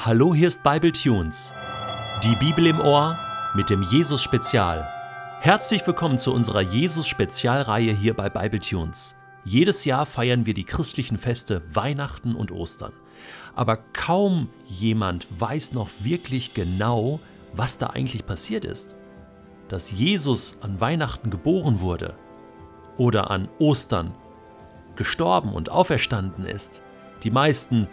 Hallo, hier ist Bible Tunes. Die Bibel im Ohr mit dem Jesus Spezial. Herzlich willkommen zu unserer Jesus Spezialreihe hier bei Bible Tunes. Jedes Jahr feiern wir die christlichen Feste Weihnachten und Ostern. Aber kaum jemand weiß noch wirklich genau, was da eigentlich passiert ist. Dass Jesus an Weihnachten geboren wurde oder an Ostern gestorben und auferstanden ist. Die meisten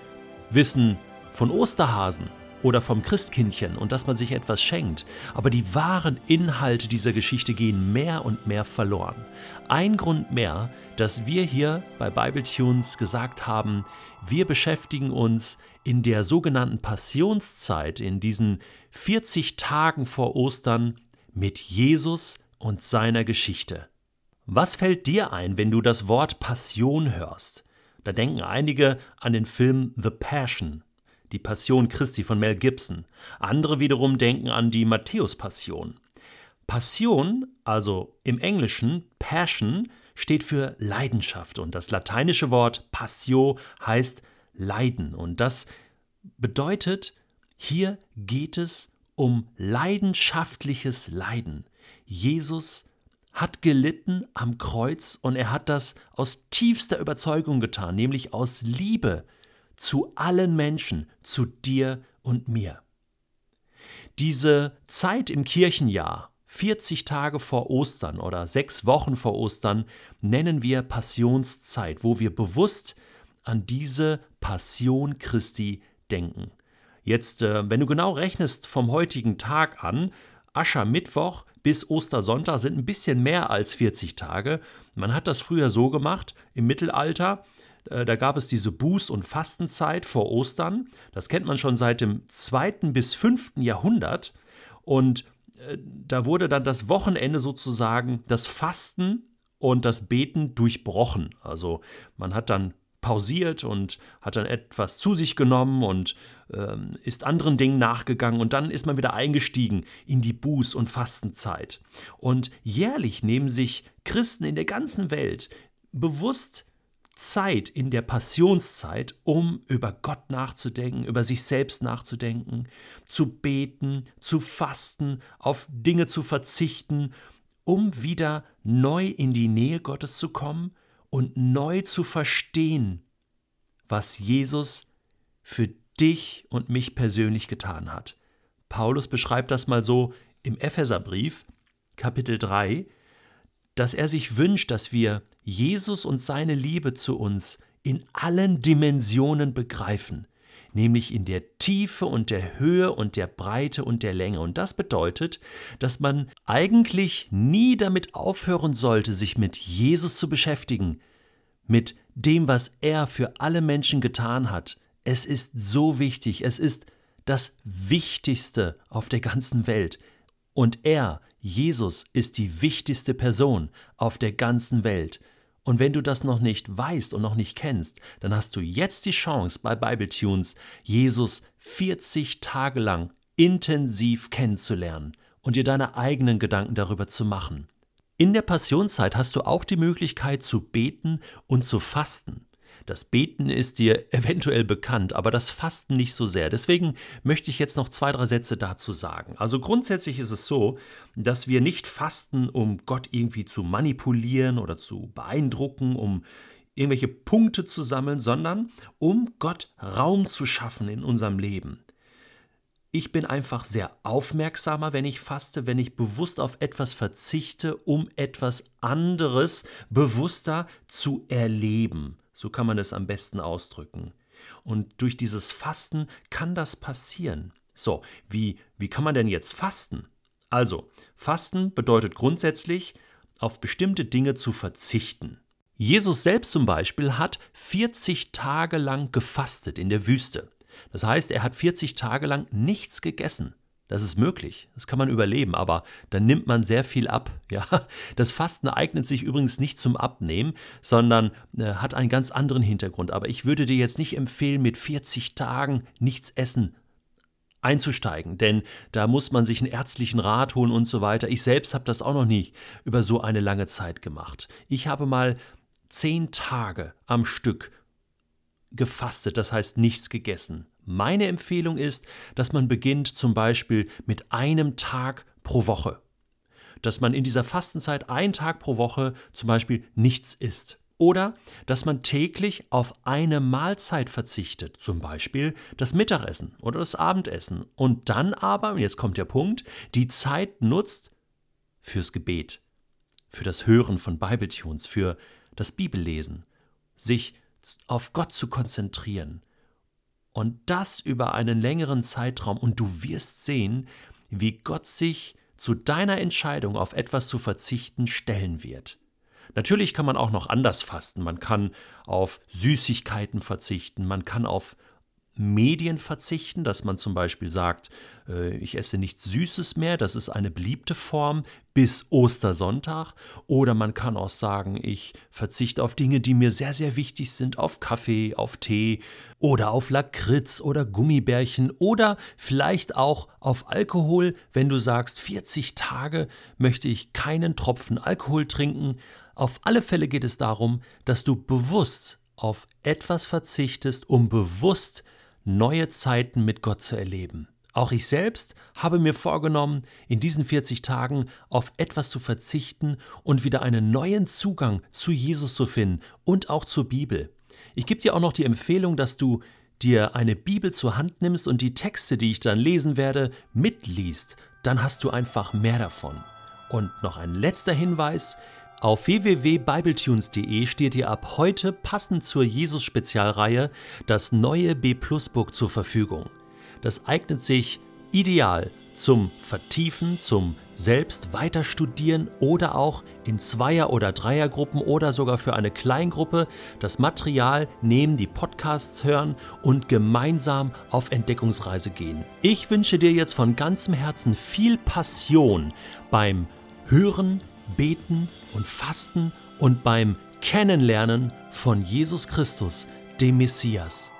wissen von Osterhasen oder vom Christkindchen und dass man sich etwas schenkt. Aber die wahren Inhalte dieser Geschichte gehen mehr und mehr verloren. Ein Grund mehr, dass wir hier bei Bible Tunes gesagt haben, wir beschäftigen uns in der sogenannten Passionszeit, in diesen 40 Tagen vor Ostern, mit Jesus und seiner Geschichte. Was fällt dir ein, wenn du das Wort Passion hörst? Da denken einige an den Film The Passion die Passion Christi von Mel Gibson. Andere wiederum denken an die Matthäus-Passion. Passion, also im Englischen Passion, steht für Leidenschaft und das lateinische Wort Passio heißt Leiden und das bedeutet, hier geht es um leidenschaftliches Leiden. Jesus hat gelitten am Kreuz und er hat das aus tiefster Überzeugung getan, nämlich aus Liebe zu allen Menschen, zu dir und mir. Diese Zeit im Kirchenjahr, 40 Tage vor Ostern oder sechs Wochen vor Ostern, nennen wir Passionszeit, wo wir bewusst an diese Passion Christi denken. Jetzt, äh, wenn du genau rechnest vom heutigen Tag an, Aschermittwoch bis Ostersonntag sind ein bisschen mehr als 40 Tage. Man hat das früher so gemacht im Mittelalter, da gab es diese Buß- und Fastenzeit vor Ostern. Das kennt man schon seit dem 2. bis 5. Jahrhundert. Und äh, da wurde dann das Wochenende sozusagen das Fasten und das Beten durchbrochen. Also man hat dann pausiert und hat dann etwas zu sich genommen und ähm, ist anderen Dingen nachgegangen und dann ist man wieder eingestiegen in die Buß- und Fastenzeit. Und jährlich nehmen sich Christen in der ganzen Welt bewusst Zeit in der Passionszeit, um über Gott nachzudenken, über sich selbst nachzudenken, zu beten, zu fasten, auf Dinge zu verzichten, um wieder neu in die Nähe Gottes zu kommen und neu zu verstehen, was Jesus für dich und mich persönlich getan hat. Paulus beschreibt das mal so im Epheserbrief, Kapitel 3, dass er sich wünscht, dass wir Jesus und seine Liebe zu uns in allen Dimensionen begreifen, nämlich in der Tiefe und der Höhe und der Breite und der Länge. Und das bedeutet, dass man eigentlich nie damit aufhören sollte, sich mit Jesus zu beschäftigen, mit dem, was er für alle Menschen getan hat. Es ist so wichtig, es ist das Wichtigste auf der ganzen Welt. Und er, Jesus, ist die wichtigste Person auf der ganzen Welt. Und wenn du das noch nicht weißt und noch nicht kennst, dann hast du jetzt die Chance bei Bible Tunes, Jesus 40 Tage lang intensiv kennenzulernen und dir deine eigenen Gedanken darüber zu machen. In der Passionszeit hast du auch die Möglichkeit zu beten und zu fasten. Das Beten ist dir eventuell bekannt, aber das Fasten nicht so sehr. Deswegen möchte ich jetzt noch zwei, drei Sätze dazu sagen. Also grundsätzlich ist es so, dass wir nicht fasten, um Gott irgendwie zu manipulieren oder zu beeindrucken, um irgendwelche Punkte zu sammeln, sondern um Gott Raum zu schaffen in unserem Leben. Ich bin einfach sehr aufmerksamer, wenn ich faste, wenn ich bewusst auf etwas verzichte, um etwas anderes bewusster zu erleben. So kann man es am besten ausdrücken. Und durch dieses Fasten kann das passieren. So, wie, wie kann man denn jetzt fasten? Also, Fasten bedeutet grundsätzlich, auf bestimmte Dinge zu verzichten. Jesus selbst zum Beispiel hat 40 Tage lang gefastet in der Wüste. Das heißt, er hat 40 Tage lang nichts gegessen. Das ist möglich, das kann man überleben, aber dann nimmt man sehr viel ab. Ja, das Fasten eignet sich übrigens nicht zum Abnehmen, sondern äh, hat einen ganz anderen Hintergrund. Aber ich würde dir jetzt nicht empfehlen, mit 40 Tagen nichts essen einzusteigen, denn da muss man sich einen ärztlichen Rat holen und so weiter. Ich selbst habe das auch noch nicht über so eine lange Zeit gemacht. Ich habe mal zehn Tage am Stück gefastet, das heißt nichts gegessen. Meine Empfehlung ist, dass man beginnt zum Beispiel mit einem Tag pro Woche. Dass man in dieser Fastenzeit einen Tag pro Woche zum Beispiel nichts isst. Oder dass man täglich auf eine Mahlzeit verzichtet, zum Beispiel das Mittagessen oder das Abendessen. Und dann aber, und jetzt kommt der Punkt, die Zeit nutzt fürs Gebet, für das Hören von Bibletunes, für das Bibellesen, sich auf Gott zu konzentrieren. Und das über einen längeren Zeitraum. Und du wirst sehen, wie Gott sich zu deiner Entscheidung auf etwas zu verzichten stellen wird. Natürlich kann man auch noch anders fasten. Man kann auf Süßigkeiten verzichten, man kann auf Medien verzichten, dass man zum Beispiel sagt, äh, ich esse nichts Süßes mehr, das ist eine beliebte Form bis Ostersonntag. Oder man kann auch sagen, ich verzichte auf Dinge, die mir sehr, sehr wichtig sind, auf Kaffee, auf Tee oder auf Lakritz oder Gummibärchen oder vielleicht auch auf Alkohol, wenn du sagst, 40 Tage möchte ich keinen Tropfen Alkohol trinken. Auf alle Fälle geht es darum, dass du bewusst auf etwas verzichtest, um bewusst neue Zeiten mit Gott zu erleben. Auch ich selbst habe mir vorgenommen, in diesen 40 Tagen auf etwas zu verzichten und wieder einen neuen Zugang zu Jesus zu finden und auch zur Bibel. Ich gebe dir auch noch die Empfehlung, dass du dir eine Bibel zur Hand nimmst und die Texte, die ich dann lesen werde, mitliest. Dann hast du einfach mehr davon. Und noch ein letzter Hinweis. Auf www.bibletunes.de steht dir ab heute passend zur Jesus-Spezialreihe das neue B-Plus-Book zur Verfügung. Das eignet sich ideal zum Vertiefen, zum selbst weiter oder auch in Zweier- oder Dreiergruppen oder sogar für eine Kleingruppe das Material nehmen, die Podcasts hören und gemeinsam auf Entdeckungsreise gehen. Ich wünsche dir jetzt von ganzem Herzen viel Passion beim Hören, Beten und Fasten und beim Kennenlernen von Jesus Christus, dem Messias.